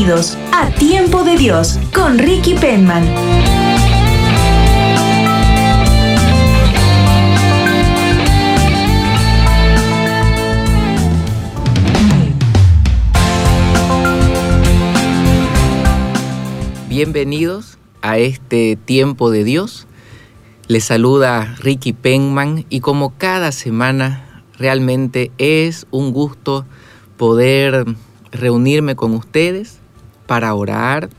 Bienvenidos a Tiempo de Dios con Ricky Penman. Bienvenidos a este tiempo de Dios. Les saluda Ricky Penman y como cada semana realmente es un gusto poder reunirme con ustedes para orar,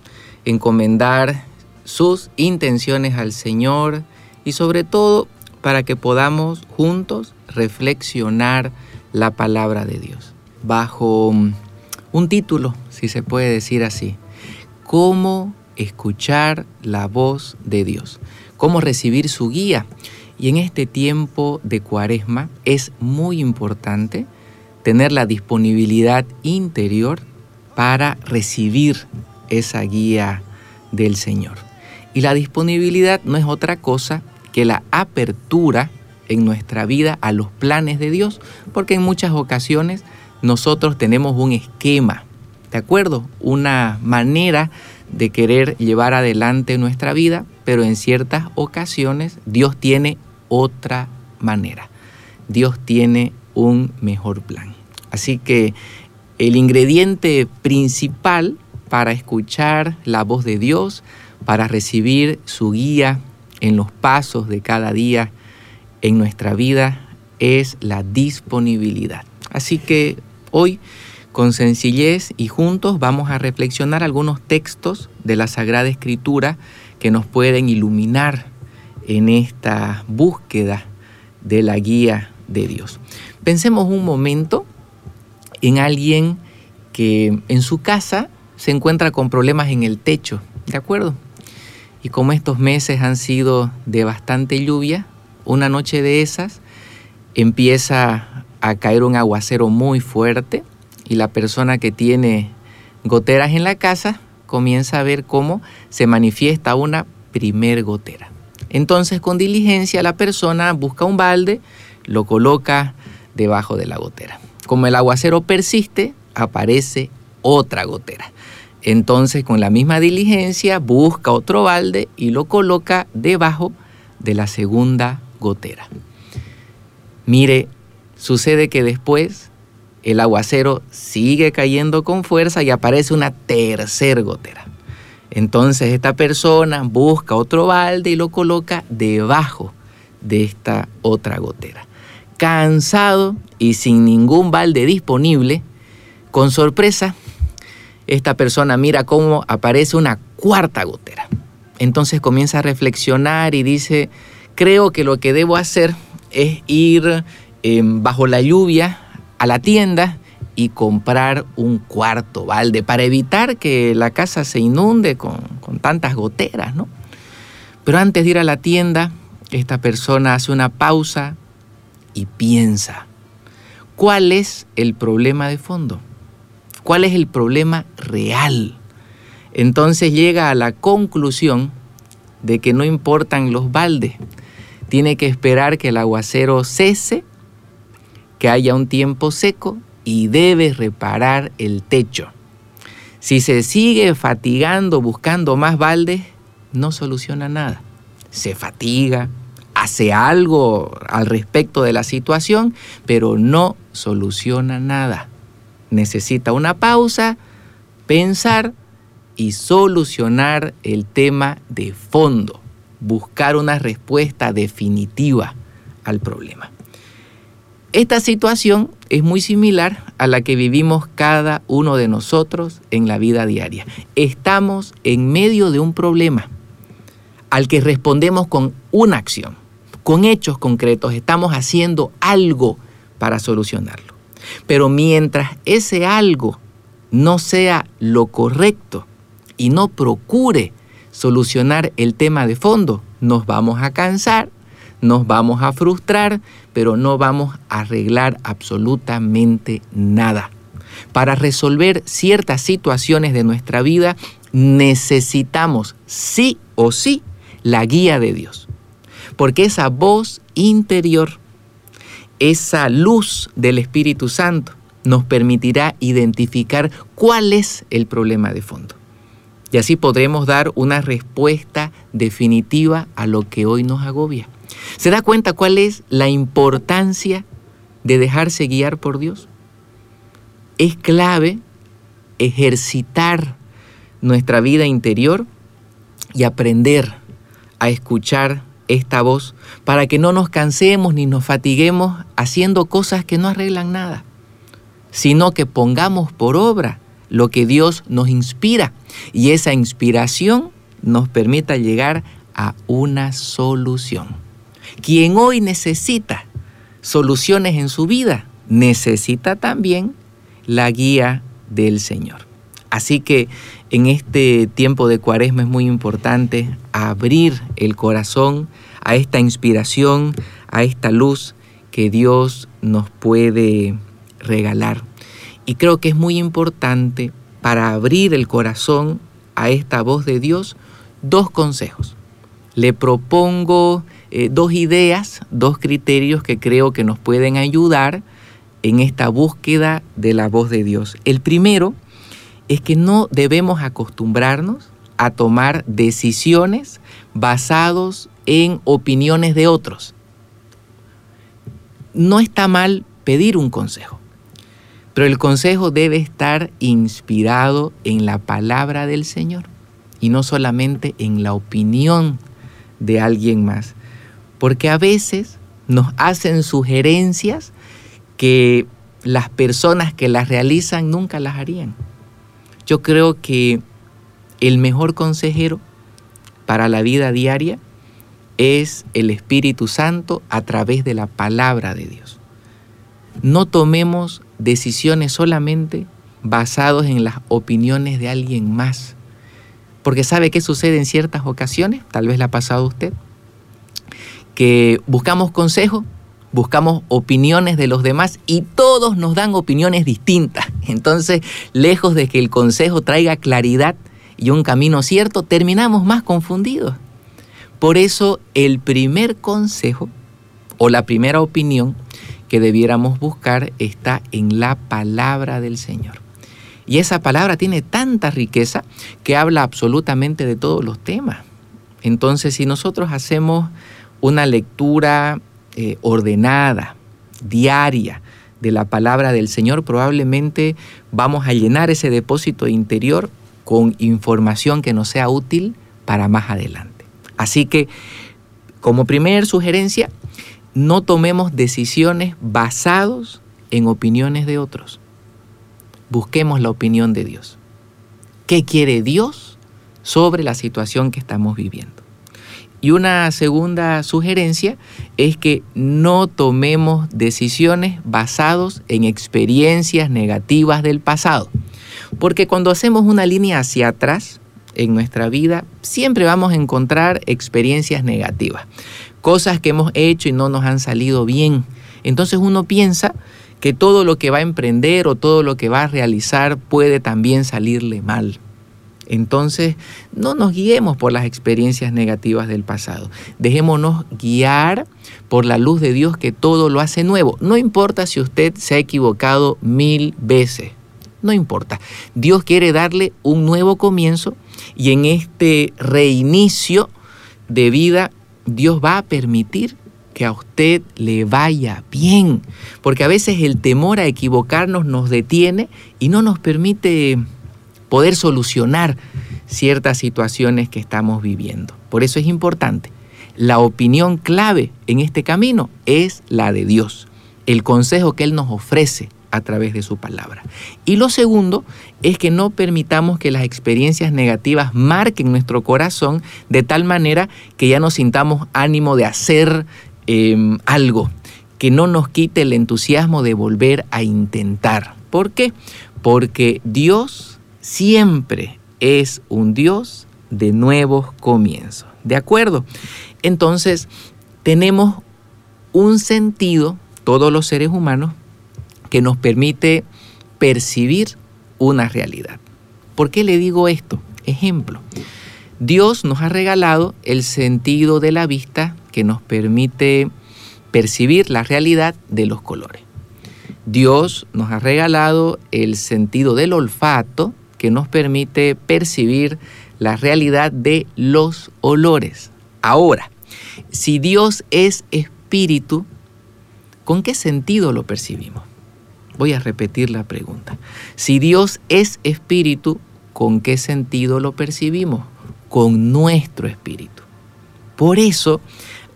encomendar sus intenciones al Señor y sobre todo para que podamos juntos reflexionar la palabra de Dios bajo un título, si se puede decir así. ¿Cómo escuchar la voz de Dios, cómo recibir su guía. Y en este tiempo de cuaresma es muy importante tener la disponibilidad interior para recibir esa guía del Señor. Y la disponibilidad no es otra cosa que la apertura en nuestra vida a los planes de Dios, porque en muchas ocasiones nosotros tenemos un esquema, ¿de acuerdo? Una manera de querer llevar adelante nuestra vida, pero en ciertas ocasiones Dios tiene otra manera. Dios tiene un mejor plan. Así que el ingrediente principal para escuchar la voz de Dios, para recibir su guía en los pasos de cada día en nuestra vida, es la disponibilidad. Así que hoy con sencillez y juntos vamos a reflexionar algunos textos de la Sagrada Escritura que nos pueden iluminar en esta búsqueda de la guía de Dios. Pensemos un momento en alguien que en su casa se encuentra con problemas en el techo, ¿de acuerdo? Y como estos meses han sido de bastante lluvia, una noche de esas empieza a caer un aguacero muy fuerte y la persona que tiene goteras en la casa comienza a ver cómo se manifiesta una primer gotera. Entonces con diligencia la persona busca un balde, lo coloca debajo de la gotera. Como el aguacero persiste, aparece otra gotera. Entonces con la misma diligencia busca otro balde y lo coloca debajo de la segunda gotera. Mire, sucede que después el aguacero sigue cayendo con fuerza y aparece una tercer gotera. Entonces esta persona busca otro balde y lo coloca debajo de esta otra gotera. Cansado y sin ningún balde disponible, con sorpresa, esta persona mira cómo aparece una cuarta gotera. Entonces comienza a reflexionar y dice, creo que lo que debo hacer es ir eh, bajo la lluvia a la tienda y comprar un cuarto balde para evitar que la casa se inunde con, con tantas goteras, ¿no? Pero antes de ir a la tienda, esta persona hace una pausa y piensa, ¿cuál es el problema de fondo? ¿Cuál es el problema real? Entonces llega a la conclusión de que no importan los baldes, tiene que esperar que el aguacero cese que haya un tiempo seco y debe reparar el techo. Si se sigue fatigando buscando más baldes, no soluciona nada. Se fatiga, hace algo al respecto de la situación, pero no soluciona nada. Necesita una pausa, pensar y solucionar el tema de fondo, buscar una respuesta definitiva al problema. Esta situación es muy similar a la que vivimos cada uno de nosotros en la vida diaria. Estamos en medio de un problema al que respondemos con una acción, con hechos concretos, estamos haciendo algo para solucionarlo. Pero mientras ese algo no sea lo correcto y no procure solucionar el tema de fondo, nos vamos a cansar, nos vamos a frustrar, pero no vamos a arreglar absolutamente nada. Para resolver ciertas situaciones de nuestra vida necesitamos sí o sí la guía de Dios. Porque esa voz interior, esa luz del Espíritu Santo nos permitirá identificar cuál es el problema de fondo. Y así podremos dar una respuesta definitiva a lo que hoy nos agobia. ¿Se da cuenta cuál es la importancia de dejarse guiar por Dios? Es clave ejercitar nuestra vida interior y aprender a escuchar esta voz para que no nos cansemos ni nos fatiguemos haciendo cosas que no arreglan nada, sino que pongamos por obra lo que Dios nos inspira y esa inspiración nos permita llegar a una solución. Quien hoy necesita soluciones en su vida, necesita también la guía del Señor. Así que en este tiempo de cuaresma es muy importante abrir el corazón a esta inspiración, a esta luz que Dios nos puede regalar. Y creo que es muy importante para abrir el corazón a esta voz de Dios dos consejos. Le propongo eh, dos ideas, dos criterios que creo que nos pueden ayudar en esta búsqueda de la voz de Dios. El primero es que no debemos acostumbrarnos a tomar decisiones basados en opiniones de otros. No está mal pedir un consejo, pero el consejo debe estar inspirado en la palabra del Señor y no solamente en la opinión de alguien más. Porque a veces nos hacen sugerencias que las personas que las realizan nunca las harían. Yo creo que el mejor consejero para la vida diaria es el Espíritu Santo a través de la palabra de Dios. No tomemos decisiones solamente basados en las opiniones de alguien más. Porque ¿sabe qué sucede en ciertas ocasiones? Tal vez la ha pasado a usted. Que buscamos consejo, buscamos opiniones de los demás y todos nos dan opiniones distintas. Entonces, lejos de que el consejo traiga claridad y un camino cierto, terminamos más confundidos. Por eso el primer consejo o la primera opinión que debiéramos buscar está en la palabra del Señor. Y esa palabra tiene tanta riqueza que habla absolutamente de todos los temas. Entonces, si nosotros hacemos una lectura eh, ordenada, diaria, de la palabra del Señor, probablemente vamos a llenar ese depósito interior con información que nos sea útil para más adelante. Así que, como primera sugerencia, no tomemos decisiones basados en opiniones de otros. Busquemos la opinión de Dios. ¿Qué quiere Dios sobre la situación que estamos viviendo? Y una segunda sugerencia es que no tomemos decisiones basados en experiencias negativas del pasado. Porque cuando hacemos una línea hacia atrás en nuestra vida, siempre vamos a encontrar experiencias negativas cosas que hemos hecho y no nos han salido bien. Entonces uno piensa que todo lo que va a emprender o todo lo que va a realizar puede también salirle mal. Entonces, no nos guiemos por las experiencias negativas del pasado. Dejémonos guiar por la luz de Dios que todo lo hace nuevo. No importa si usted se ha equivocado mil veces. No importa. Dios quiere darle un nuevo comienzo y en este reinicio de vida Dios va a permitir que a usted le vaya bien, porque a veces el temor a equivocarnos nos detiene y no nos permite poder solucionar ciertas situaciones que estamos viviendo. Por eso es importante. La opinión clave en este camino es la de Dios, el consejo que Él nos ofrece a través de su palabra. Y lo segundo es que no permitamos que las experiencias negativas marquen nuestro corazón de tal manera que ya no sintamos ánimo de hacer em, algo, que no nos quite el entusiasmo de volver a intentar. ¿Por qué? porque Dios siempre es un Dios de nuevos comienzos. ¿De acuerdo? Entonces, tenemos un sentido, todos los seres humanos, que nos permite percibir una realidad. ¿Por qué le digo esto? Ejemplo, Dios nos ha regalado el sentido de la vista que nos permite percibir la realidad de los colores. Dios nos ha regalado el sentido del olfato que nos permite percibir la realidad de los olores. Ahora, si Dios es espíritu, ¿con qué sentido lo percibimos? Voy a repetir la pregunta. Si Dios es espíritu, ¿con qué sentido lo percibimos? Con nuestro espíritu. Por eso,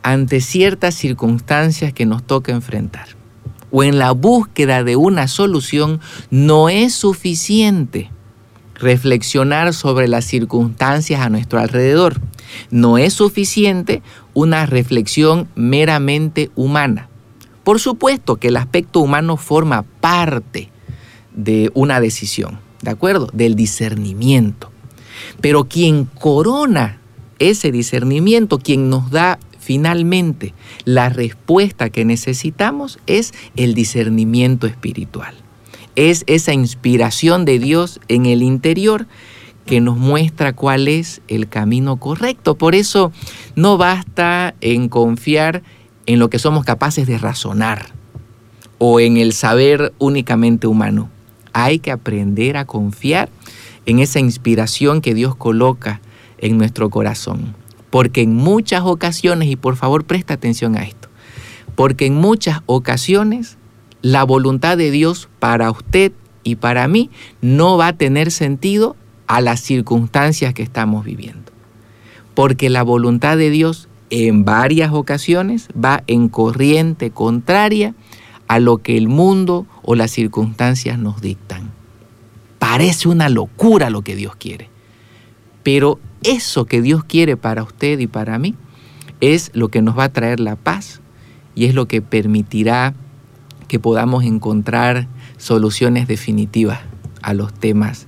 ante ciertas circunstancias que nos toca enfrentar, o en la búsqueda de una solución, no es suficiente reflexionar sobre las circunstancias a nuestro alrededor. No es suficiente una reflexión meramente humana. Por supuesto que el aspecto humano forma parte de una decisión, ¿de acuerdo? Del discernimiento. Pero quien corona ese discernimiento, quien nos da finalmente la respuesta que necesitamos es el discernimiento espiritual. Es esa inspiración de Dios en el interior que nos muestra cuál es el camino correcto. Por eso no basta en confiar en lo que somos capaces de razonar o en el saber únicamente humano. Hay que aprender a confiar en esa inspiración que Dios coloca en nuestro corazón. Porque en muchas ocasiones, y por favor presta atención a esto, porque en muchas ocasiones la voluntad de Dios para usted y para mí no va a tener sentido a las circunstancias que estamos viviendo. Porque la voluntad de Dios en varias ocasiones va en corriente contraria a lo que el mundo o las circunstancias nos dictan. Parece una locura lo que Dios quiere, pero eso que Dios quiere para usted y para mí es lo que nos va a traer la paz y es lo que permitirá que podamos encontrar soluciones definitivas a los temas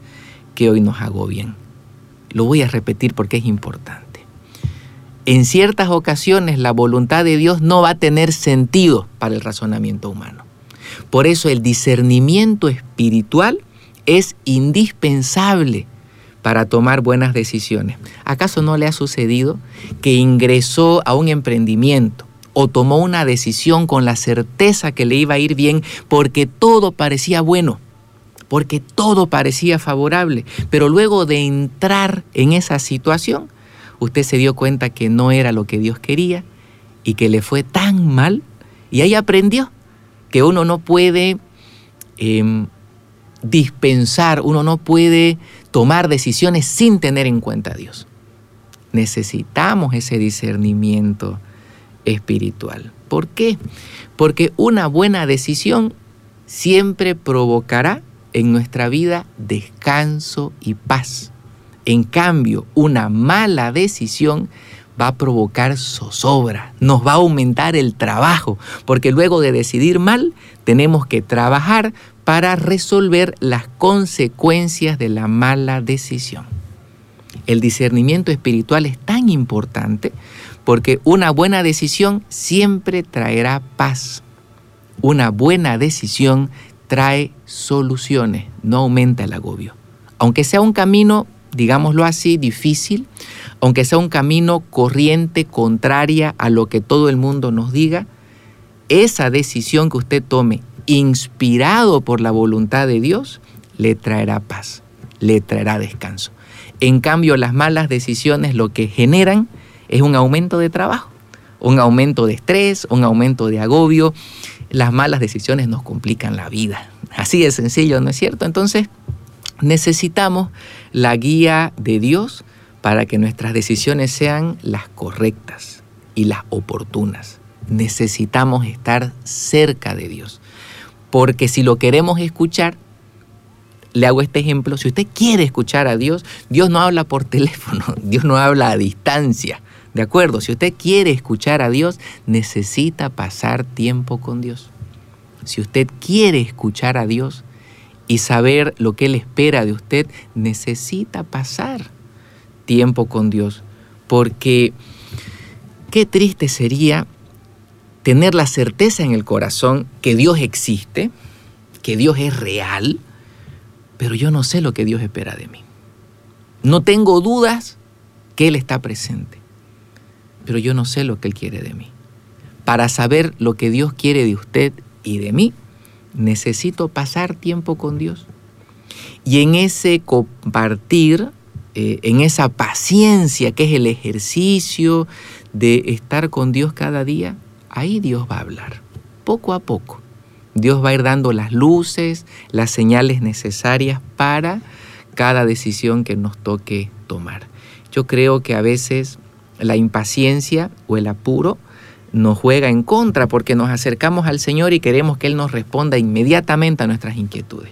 que hoy nos agobian. Lo voy a repetir porque es importante en ciertas ocasiones la voluntad de Dios no va a tener sentido para el razonamiento humano. Por eso el discernimiento espiritual es indispensable para tomar buenas decisiones. ¿Acaso no le ha sucedido que ingresó a un emprendimiento o tomó una decisión con la certeza que le iba a ir bien porque todo parecía bueno? porque todo parecía favorable, pero luego de entrar en esa situación, usted se dio cuenta que no era lo que Dios quería y que le fue tan mal y ahí aprendió que uno no puede em, dispensar, uno no puede tomar decisiones sin tener en cuenta a Dios. Necesitamos ese discernimiento espiritual. ¿Por qué? Porque una buena decisión siempre provocará en nuestra vida descanso y paz. En cambio, una mala decisión va a provocar zozobra, nos va a aumentar el trabajo, porque luego de decidir mal, tenemos que trabajar para resolver las consecuencias de la mala decisión. El discernimiento espiritual es tan importante porque una buena decisión siempre traerá paz. Una buena decisión trae soluciones, no aumenta el agobio. Aunque sea un camino digámoslo así, difícil, aunque sea un camino corriente, contraria a lo que todo el mundo nos diga, esa decisión que usted tome, inspirado por la voluntad de Dios, le traerá paz, le traerá descanso. En cambio, las malas decisiones lo que generan es un aumento de trabajo, un aumento de estrés, un aumento de agobio. Las malas decisiones nos complican la vida. Así de sencillo, ¿no es cierto? Entonces, necesitamos la guía de Dios para que nuestras decisiones sean las correctas y las oportunas. Necesitamos estar cerca de Dios. Porque si lo queremos escuchar, le hago este ejemplo, si usted quiere escuchar a Dios, Dios no habla por teléfono, Dios no habla a distancia. ¿De acuerdo? Si usted quiere escuchar a Dios, necesita pasar tiempo con Dios. Si usted quiere escuchar a Dios, y saber lo que Él espera de usted, necesita pasar tiempo con Dios. Porque qué triste sería tener la certeza en el corazón que Dios existe, que Dios es real, pero yo no sé lo que Dios espera de mí. No tengo dudas que Él está presente, pero yo no sé lo que Él quiere de mí. Para saber lo que Dios quiere de usted y de mí, necesito pasar tiempo con Dios. Y en ese compartir, eh, en esa paciencia que es el ejercicio de estar con Dios cada día, ahí Dios va a hablar, poco a poco. Dios va a ir dando las luces, las señales necesarias para cada decisión que nos toque tomar. Yo creo que a veces la impaciencia o el apuro nos juega en contra porque nos acercamos al Señor y queremos que Él nos responda inmediatamente a nuestras inquietudes.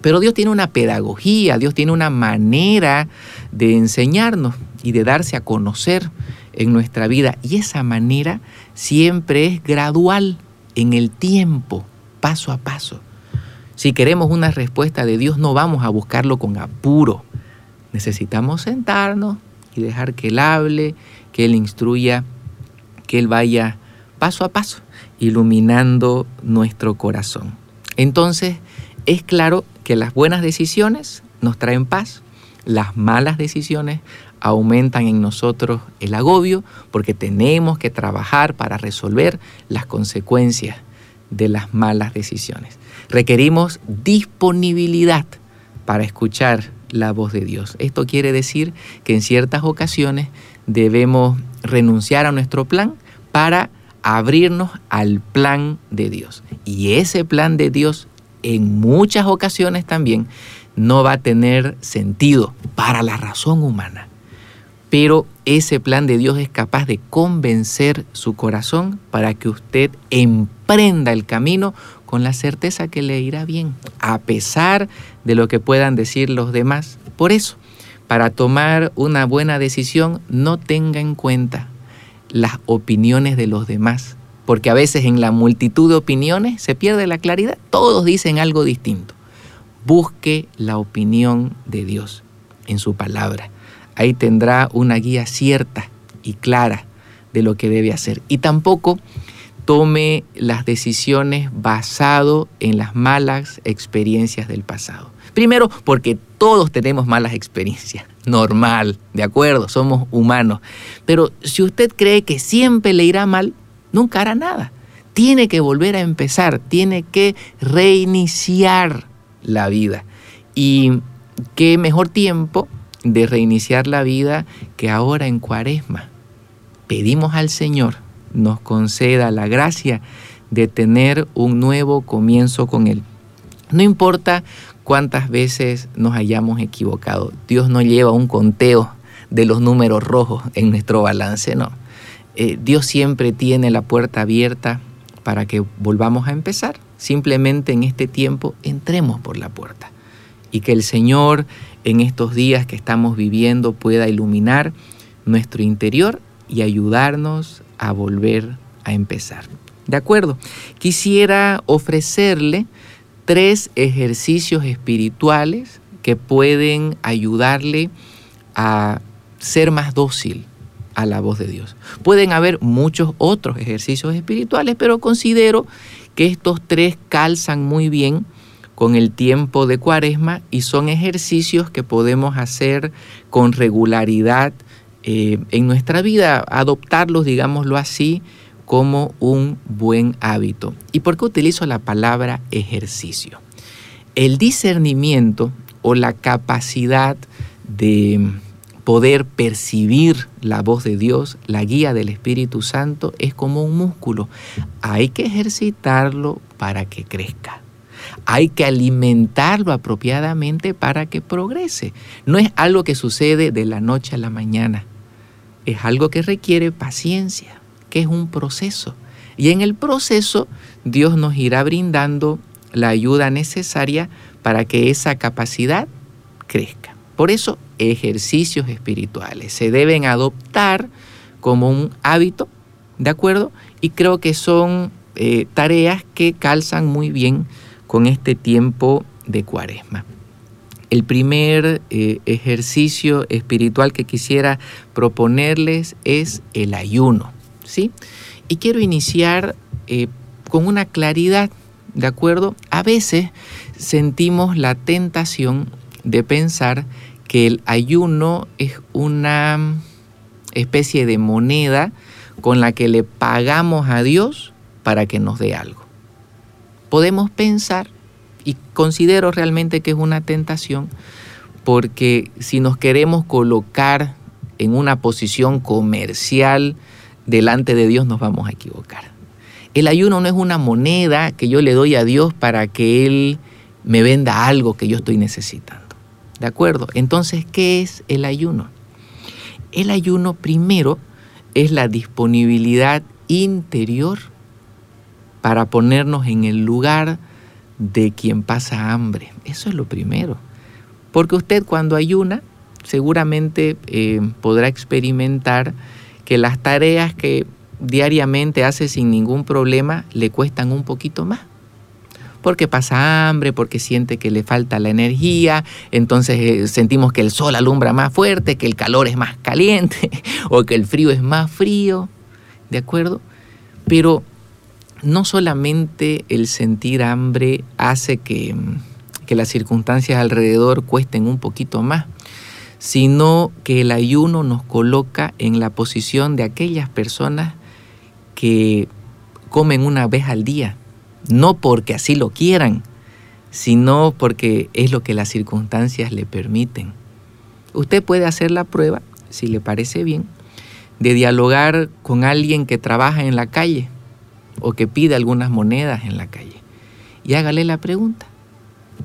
Pero Dios tiene una pedagogía, Dios tiene una manera de enseñarnos y de darse a conocer en nuestra vida. Y esa manera siempre es gradual, en el tiempo, paso a paso. Si queremos una respuesta de Dios, no vamos a buscarlo con apuro. Necesitamos sentarnos y dejar que Él hable, que Él instruya que Él vaya paso a paso, iluminando nuestro corazón. Entonces, es claro que las buenas decisiones nos traen paz, las malas decisiones aumentan en nosotros el agobio porque tenemos que trabajar para resolver las consecuencias de las malas decisiones. Requerimos disponibilidad para escuchar la voz de Dios. Esto quiere decir que en ciertas ocasiones debemos renunciar a nuestro plan para abrirnos al plan de Dios. Y ese plan de Dios en muchas ocasiones también no va a tener sentido para la razón humana. Pero ese plan de Dios es capaz de convencer su corazón para que usted emprenda el camino con la certeza que le irá bien, a pesar de lo que puedan decir los demás. Por eso, para tomar una buena decisión, no tenga en cuenta las opiniones de los demás, porque a veces en la multitud de opiniones se pierde la claridad, todos dicen algo distinto. Busque la opinión de Dios en su palabra. Ahí tendrá una guía cierta y clara de lo que debe hacer. Y tampoco tome las decisiones basado en las malas experiencias del pasado. Primero, porque todos tenemos malas experiencias. Normal, ¿de acuerdo? Somos humanos. Pero si usted cree que siempre le irá mal, nunca hará nada. Tiene que volver a empezar, tiene que reiniciar la vida. Y qué mejor tiempo de reiniciar la vida que ahora en cuaresma. Pedimos al Señor nos conceda la gracia de tener un nuevo comienzo con Él. No importa cuántas veces nos hayamos equivocado. Dios no lleva un conteo de los números rojos en nuestro balance, no. Eh, Dios siempre tiene la puerta abierta para que volvamos a empezar. Simplemente en este tiempo entremos por la puerta y que el Señor en estos días que estamos viviendo pueda iluminar nuestro interior y ayudarnos a volver a empezar. ¿De acuerdo? Quisiera ofrecerle tres ejercicios espirituales que pueden ayudarle a ser más dócil a la voz de Dios. Pueden haber muchos otros ejercicios espirituales, pero considero que estos tres calzan muy bien con el tiempo de cuaresma y son ejercicios que podemos hacer con regularidad eh, en nuestra vida, adoptarlos, digámoslo así, como un buen hábito. ¿Y por qué utilizo la palabra ejercicio? El discernimiento o la capacidad de poder percibir la voz de Dios, la guía del Espíritu Santo, es como un músculo. Hay que ejercitarlo para que crezca. Hay que alimentarlo apropiadamente para que progrese. No es algo que sucede de la noche a la mañana. Es algo que requiere paciencia que es un proceso. Y en el proceso Dios nos irá brindando la ayuda necesaria para que esa capacidad crezca. Por eso ejercicios espirituales se deben adoptar como un hábito, ¿de acuerdo? Y creo que son eh, tareas que calzan muy bien con este tiempo de Cuaresma. El primer eh, ejercicio espiritual que quisiera proponerles es el ayuno, ¿sí? Y quiero iniciar eh, con una claridad, ¿de acuerdo? A veces sentimos la tentación de pensar que el ayuno es una especie de moneda con la que le pagamos a Dios para que nos dé algo. Podemos pensar, y considero realmente que es una tentación, porque si nos queremos colocar en una posición comercial delante de Dios nos vamos a equivocar. El ayuno no es una moneda que yo le doy a Dios para que Él me venda algo que yo estoy necesitando. ¿De acuerdo? Entonces, ¿qué es el ayuno? El ayuno primero es la disponibilidad interior para ponernos en el lugar de quien pasa hambre. Eso es lo primero. Porque usted cuando ayuna seguramente eh, podrá experimentar que las tareas que diariamente hace sin ningún problema le cuestan un poquito más porque pasa hambre, porque siente que le falta la energía, entonces eh, sentimos que el sol alumbra más fuerte, que el calor es más caliente o que el frío es más frío, ¿de acuerdo? Pero no solamente el sentir hambre hace que, que las circunstancias alrededor cuesten un poquito más, sino que el ayuno nos coloca en la posición de aquellas personas que comen una vez al día, no porque así lo quieran, sino porque es lo que las circunstancias le permiten. Usted puede hacer la prueba, si le parece bien, de dialogar con alguien que trabaja en la calle o que pide algunas monedas en la calle. Y hágale la pregunta,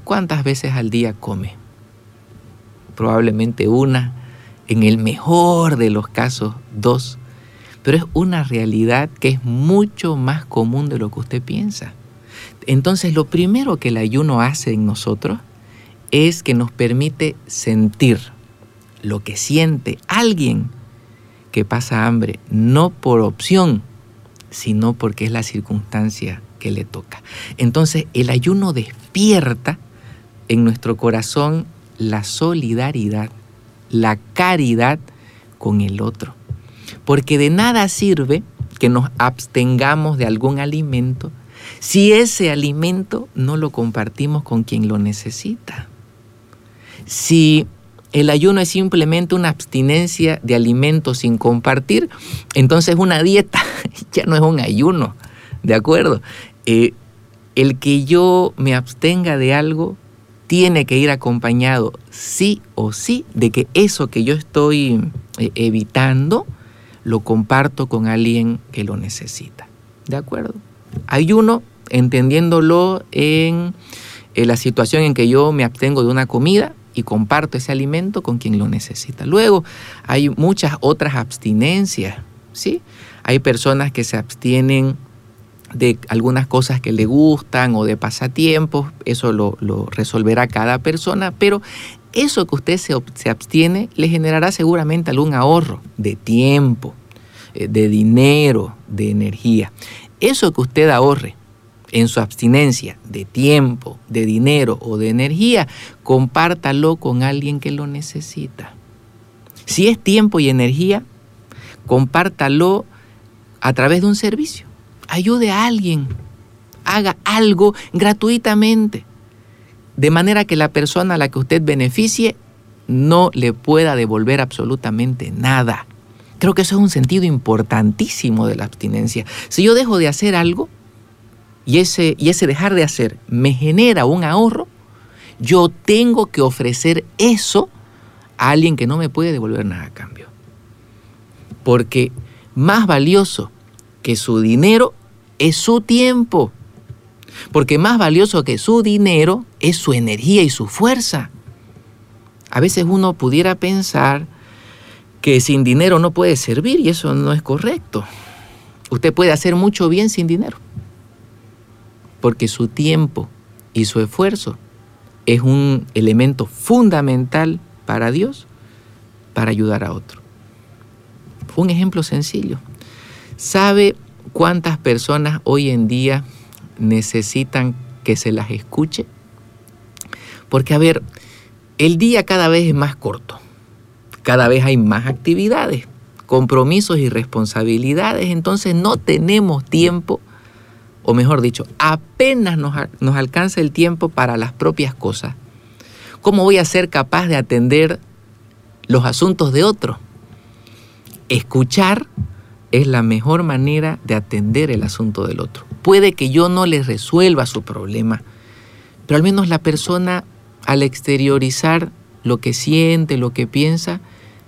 ¿cuántas veces al día come? Probablemente una, en el mejor de los casos dos, pero es una realidad que es mucho más común de lo que usted piensa. Entonces lo primero que el ayuno hace en nosotros es que nos permite sentir lo que siente alguien que pasa hambre, no por opción, sino porque es la circunstancia que le toca. Entonces el ayuno despierta en nuestro corazón la solidaridad, la caridad con el otro. Porque de nada sirve que nos abstengamos de algún alimento si ese alimento no lo compartimos con quien lo necesita. Si el ayuno es simplemente una abstinencia de alimentos sin compartir, entonces una dieta ya no es un ayuno, ¿de acuerdo? Eh, el que yo me abstenga de algo tiene que ir acompañado sí o sí de que eso que yo estoy eh, evitando lo comparto con alguien que lo necesita. ¿De acuerdo? Ayuno, entendiéndolo en, la situación en que yo me abstengo de una comida y comparto ese alimento con quien lo necesita. Luego, hay muchas otras abstinencias, ¿sí? Hay personas que se abstienen de algunas cosas que le gustan o de pasatiempos, eso lo, resolverá cada persona, pero eso que usted se, se, abstiene le generará seguramente algún ahorro de tiempo, eh, de dinero, de energía. Eso que usted ahorre en su abstinencia de tiempo, de dinero o de energía, compártalo con alguien que lo necesita. Si es tiempo y energía, compártalo a través de un servicio. Ayude a alguien. Haga algo gratuitamente. De manera que la persona a la que usted beneficie no le pueda devolver absolutamente nada. Creo que eso es un sentido importantísimo de la abstinencia. Si yo dejo de hacer algo y ese, y ese dejar de hacer me genera un ahorro, yo tengo que ofrecer eso a alguien que no me puede devolver nada a cambio. Porque más valioso que su dinero es su tiempo. Porque más valioso que su dinero es su energía y su fuerza. A veces uno pudiera pensar que sin dinero no puede servir y eso no es correcto. Usted puede hacer mucho bien sin dinero, porque su tiempo y su esfuerzo es un elemento fundamental para Dios para ayudar a otro. Un ejemplo sencillo. ¿Sabe cuántas personas hoy en día necesitan que se las escuche? Porque, a ver, el día cada vez es más corto, cada vez hay más actividades, compromisos y responsabilidades, entonces no tenemos tiempo, o mejor dicho, apenas nos, nos alcanza el tiempo para las propias cosas. ¿Cómo voy a ser capaz de atender los asuntos de otro? Escuchar es la mejor manera de atender el asunto del otro. Puede que yo no le resuelva su problema, pero al menos la persona al exteriorizar lo que siente, lo que piensa,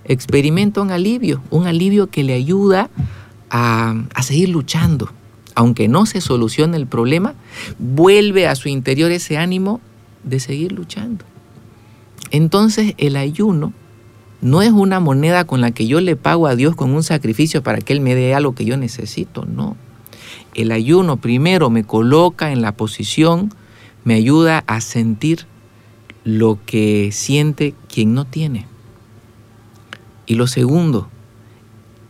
experimenta un alivio, un alivio que le ayuda a, a seguir luchando. Aunque no se solucione el problema, vuelve a su interior ese ánimo de seguir luchando. Entonces el ayuno no es una moneda con la que yo le pago a Dios con un sacrificio para que Él me dé algo que yo necesito, no. El ayuno primero me coloca en la posición, me ayuda a sentir lo que siente quien no tiene. Y lo segundo,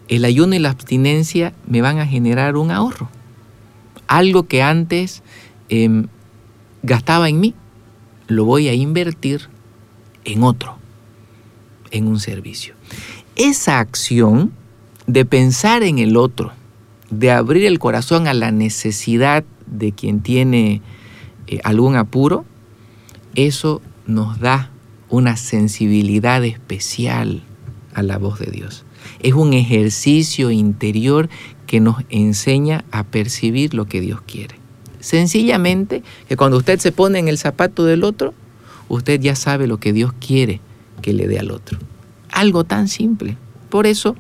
el ayuno y la abstinencia me van a generar un ahorro. Algo que antes em, gastaba en mí, lo voy a invertir en otro en un servicio. Esa acción de pensar en el otro, de abrir el corazón a la necesidad de quien tiene eh, algún apuro, eso nos da una sensibilidad especial a la voz de Dios. Es un ejercicio interior que nos enseña a percibir lo que Dios quiere. Sencillamente que cuando usted se pone en el zapato del otro, usted ya sabe lo que Dios quiere que le dé al otro. Algo tan simple. Por eso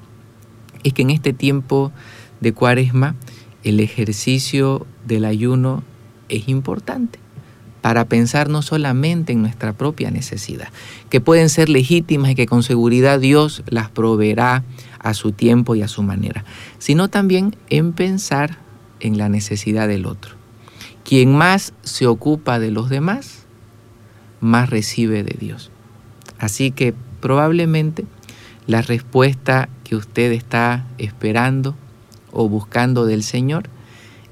es que en este tiempo de cuaresma el ejercicio del ayuno es importante para pensar no solamente en nuestra propia necesidad, que pueden ser legítimas y que con seguridad Dios las proveerá a su tiempo y a su manera, sino también en pensar en la necesidad del otro. Quien más se ocupa de los demás, más recibe de Dios. Así que probablemente la respuesta que usted está esperando o buscando del Señor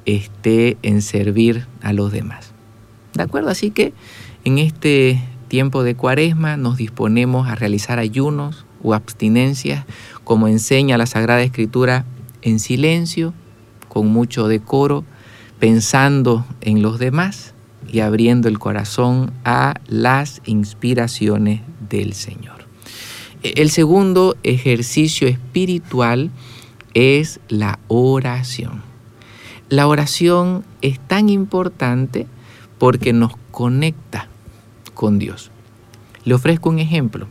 esté en servir a los demás. ¿De acuerdo? Así que en este tiempo de cuaresma nos disponemos a realizar ayunos o abstinencias, como enseña la Sagrada Escritura, en silencio, con mucho decoro, pensando en los demás y abriendo el corazón a las inspiraciones del Señor. E, el segundo ejercicio espiritual es la oración. La oración es tan importante porque nos conecta con Dios. Le ofrezco un ejemplo.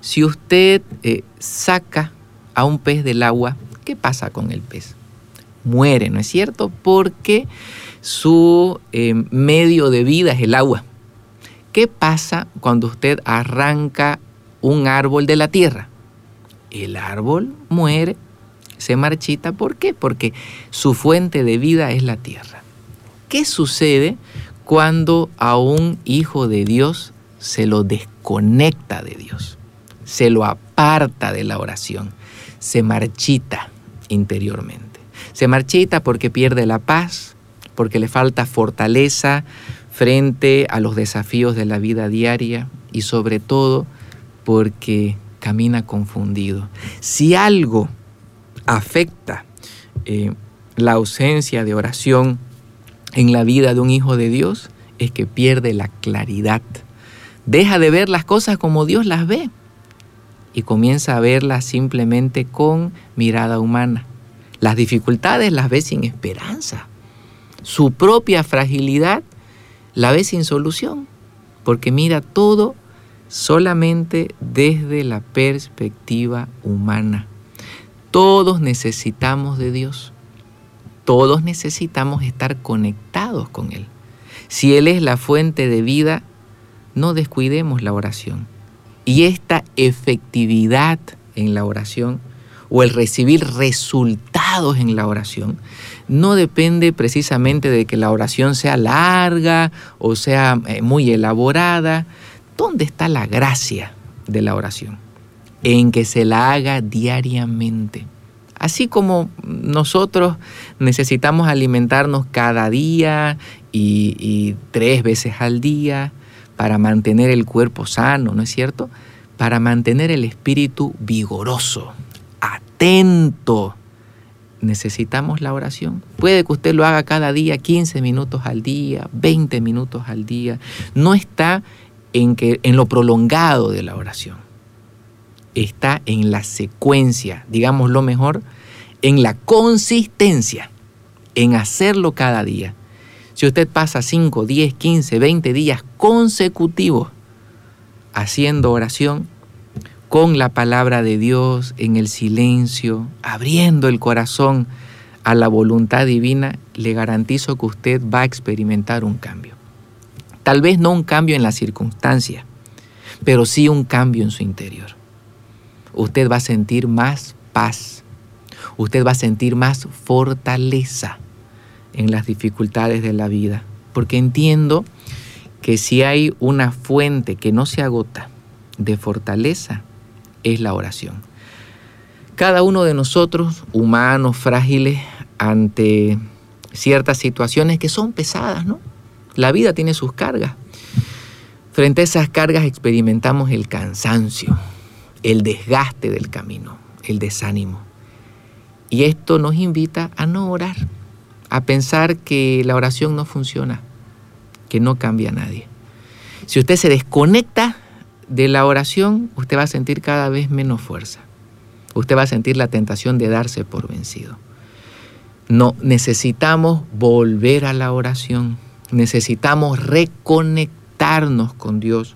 Si usted eh, saca a un pez del agua, ¿qué pasa con el pez? Muere, ¿no es cierto? Porque su eh, medio de vida es el agua. ¿Qué pasa cuando usted arranca un árbol de la tierra? El árbol muere, se marchita. ¿Por qué? Porque su fuente de vida es la tierra. ¿Qué sucede cuando a un hijo de Dios se lo desconecta de Dios? Se lo aparta de la oración, se marchita interiormente. Se marchita porque pierde la paz, porque le falta fortaleza, frente a los desafíos de la vida diaria y sobre todo porque camina confundido. Si algo afecta eh, la ausencia de oración en la vida de un hijo de Dios, es que pierde la claridad. Deja de ver las cosas como Dios las ve y comienza a verlas simplemente con mirada humana. Las dificultades las ve sin esperanza. Su propia fragilidad la ve sin solución, porque mira todo solamente desde la perspectiva humana. Todos necesitamos de Dios. Todos necesitamos estar conectados con Él. Si Él es la fuente de vida, no descuidemos la oración. Y esta efectividad en la oración o el recibir resultados en la oración no depende precisamente de que la oración sea larga o sea eh, muy elaborada. ¿Dónde está la gracia de la oración? En que se la haga diariamente. Así como nosotros necesitamos alimentarnos cada día y, tres veces al día, para mantener el cuerpo sano, ¿no es cierto? Para mantener el espíritu vigoroso, atento. Necesitamos la oración. Puede que usted lo haga cada día, 15 minutos al día, 20 minutos al día. No está en, que, en lo prolongado de la oración. Está en la secuencia, digamos lo mejor, en la consistencia, en hacerlo cada día. Si usted pasa 5, 10, 15, 20 días consecutivos haciendo oración con la palabra de Dios en el silencio, abriendo el corazón a la voluntad divina, le garantizo que usted va a experimentar un cambio. Tal vez no un cambio en la circunstancia, pero sí un cambio en su interior. Usted va a sentir más paz, usted va a sentir más fortaleza en las dificultades de la vida, porque entiendo que si hay una fuente que no se agota de fortaleza, es la oración. Cada uno de nosotros, humanos, frágiles, ante ciertas situaciones que son pesadas, ¿no? La vida tiene sus cargas. Frente a esas cargas experimentamos el cansancio, el desgaste del camino, el desánimo. Y esto nos invita a no orar, a pensar que la oración no funciona, que no cambia a nadie. Si usted se desconecta de la oración, usted va a sentir cada vez menos fuerza. Usted va a sentir la tentación de darse por vencido. No, necesitamos volver a la oración. Necesitamos reconectarnos con Dios.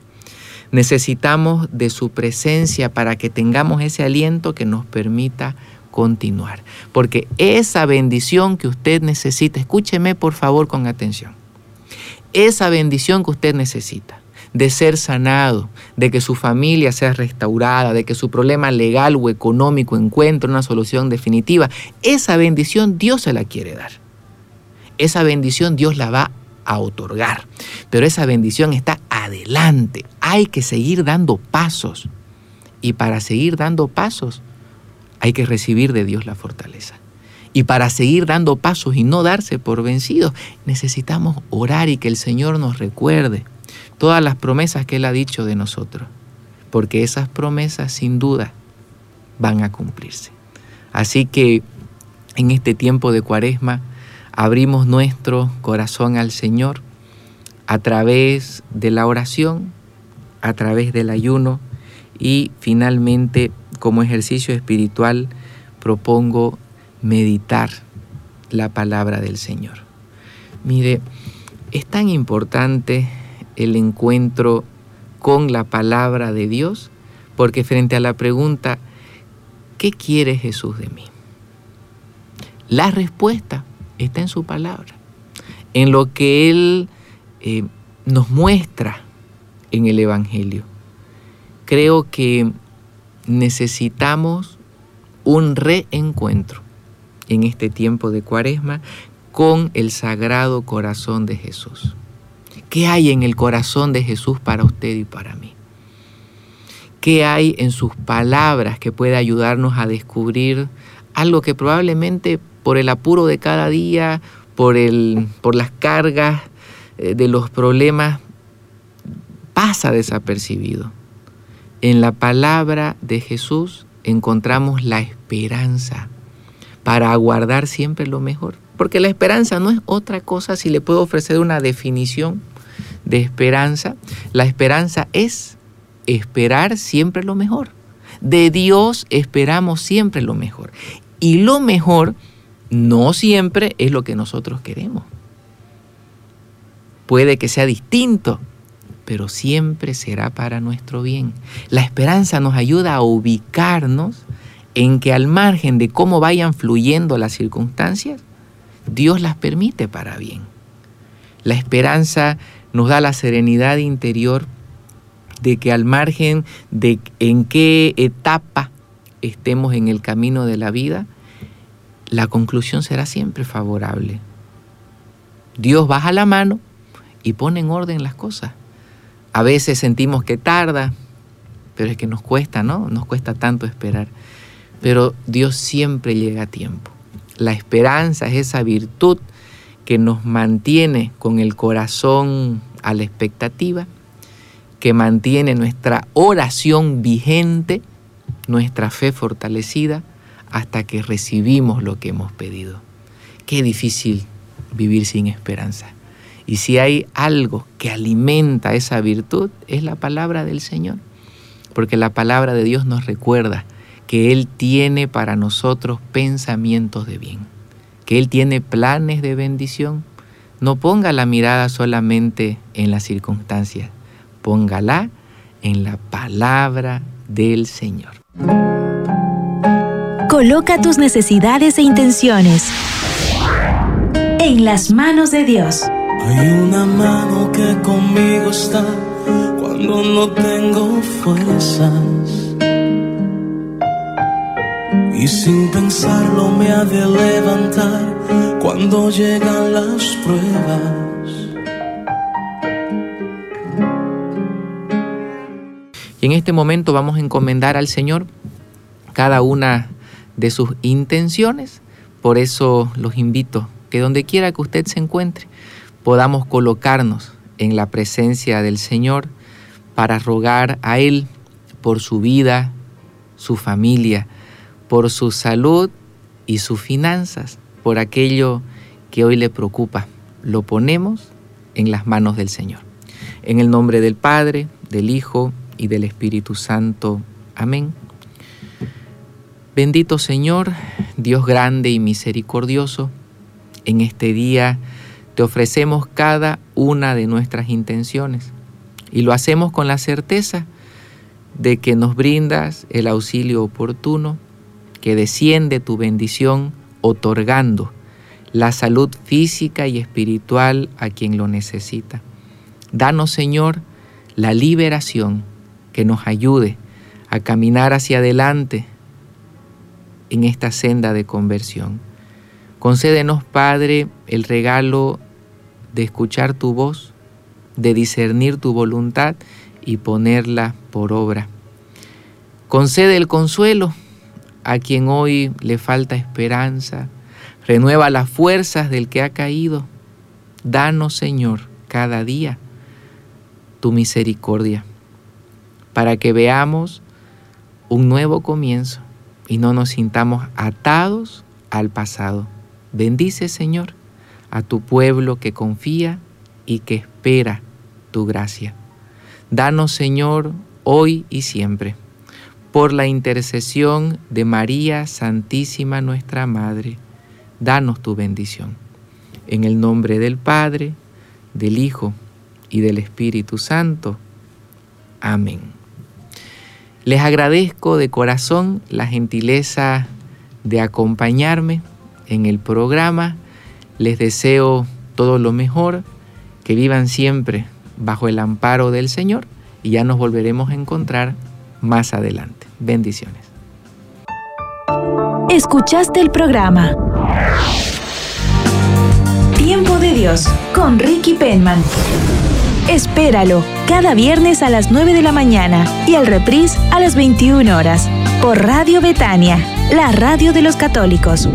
Necesitamos de su presencia para que tengamos ese aliento que nos permita continuar. Porque esa bendición que usted necesita, escúcheme por favor con atención, esa bendición que usted necesita de ser sanado, de que su familia sea restaurada, de que su problema legal o económico encuentre una solución definitiva, esa bendición Dios se la quiere dar. Esa bendición Dios la va a otorgar, pero esa bendición está adelante. Hay que seguir dando pasos. Y para seguir dando pasos, hay que recibir de Dios la fortaleza. Y para seguir dando pasos y no darse por vencidos, necesitamos orar y que el Señor nos recuerde todas las promesas que Él ha dicho de nosotros. Porque esas promesas sin duda van a cumplirse. Así que en este tiempo de cuaresma abrimos nuestro corazón al Señor a través de la oración, a través del ayuno y finalmente como ejercicio espiritual propongo meditar la palabra del Señor. Mire, es tan importante el encuentro con la palabra de Dios porque frente a la pregunta, ¿qué quiere Jesús de mí? La respuesta está en su palabra, en lo que Él eh, nos muestra en el Evangelio. Creo que necesitamos un reencuentro en este tiempo de cuaresma con el sagrado corazón de Jesús. ¿Qué hay en el corazón de Jesús para usted y para mí? ¿Qué hay en sus palabras que puede ayudarnos a descubrir algo que probablemente por el apuro de cada día, por, el, por las cargas eh, de los problemas, pasa desapercibido? En la palabra de Jesús encontramos la esperanza para aguardar siempre lo mejor. Porque la esperanza no es otra cosa, si le puedo ofrecer una definición de esperanza, la esperanza es esperar siempre lo mejor. De Dios esperamos siempre lo mejor. Y lo mejor no siempre es lo que nosotros queremos. Puede que sea distinto pero siempre será para nuestro bien. La esperanza nos ayuda a ubicarnos en que al margen de cómo vayan fluyendo las circunstancias, Dios las permite para bien. La esperanza nos da la serenidad interior de que al margen de en qué etapa estemos en el camino de la vida, la conclusión será siempre favorable. Dios baja la mano y pone en orden las cosas. A veces sentimos que tarda, pero es que nos cuesta, ¿no? Nos cuesta tanto esperar. Pero Dios siempre llega a tiempo. La esperanza es esa virtud que nos mantiene con el corazón a la expectativa que mantiene nuestra oración vigente, nuestra fe fortalecida, hasta que recibimos lo que hemos pedido. Qué difícil vivir sin esperanza. Y si hay algo que alimenta esa virtud, es la palabra del Señor. Porque la palabra de Dios nos recuerda que Él tiene para nosotros pensamientos de bien, que Él tiene planes de bendición. No ponga la mirada solamente en las circunstancias, póngala en la palabra del Señor. Coloca tus necesidades e intenciones en las manos de Dios. Hay una mano que conmigo está cuando no tengo fuerzas. Y sin pensarlo me ha de levantar cuando llegan las pruebas. Y en este momento vamos a encomendar al Señor cada una de sus intenciones. Por eso los invito que donde quiera que usted se encuentre, podamos colocarnos en la presencia del Señor para rogar a Él por su vida, su familia, por su salud y sus finanzas, por aquello que hoy le preocupa. Lo ponemos en las manos del Señor. En el nombre del Padre, del Hijo y del Espíritu Santo. Amén. Bendito Señor, Dios grande y misericordioso, en este día te ofrecemos cada una de nuestras intenciones y lo hacemos con la certeza de que nos brindas el auxilio oportuno, que desciende tu bendición otorgando la salud física y espiritual a quien lo necesita. Danos, Señor, la liberación que nos ayude a caminar hacia adelante en esta senda de conversión. Concédenos, Padre, el regalo de escuchar tu voz, de discernir tu voluntad y ponerla por obra. Concede el consuelo a quien hoy le falta esperanza. Renueva las fuerzas del que ha caído. Danos, Señor, cada día tu misericordia, para que veamos un nuevo comienzo y no nos sintamos atados al pasado. Bendice, Señor, a tu pueblo que confía y que espera tu gracia. Danos, Señor, hoy y siempre, por la intercesión de María Santísima nuestra Madre, danos tu bendición. En el nombre del Padre, del Hijo y del Espíritu Santo. Amén. Les agradezco de corazón la gentileza de acompañarme en el programa. Les deseo todo lo mejor, que vivan siempre bajo el amparo del Señor y ya nos volveremos a encontrar más adelante. Bendiciones. Escuchaste el programa Tiempo de Dios con Ricky Penman. Espéralo cada viernes a las 9 de la mañana y el reprise a las 21 horas por Radio Betania, la radio de los católicos.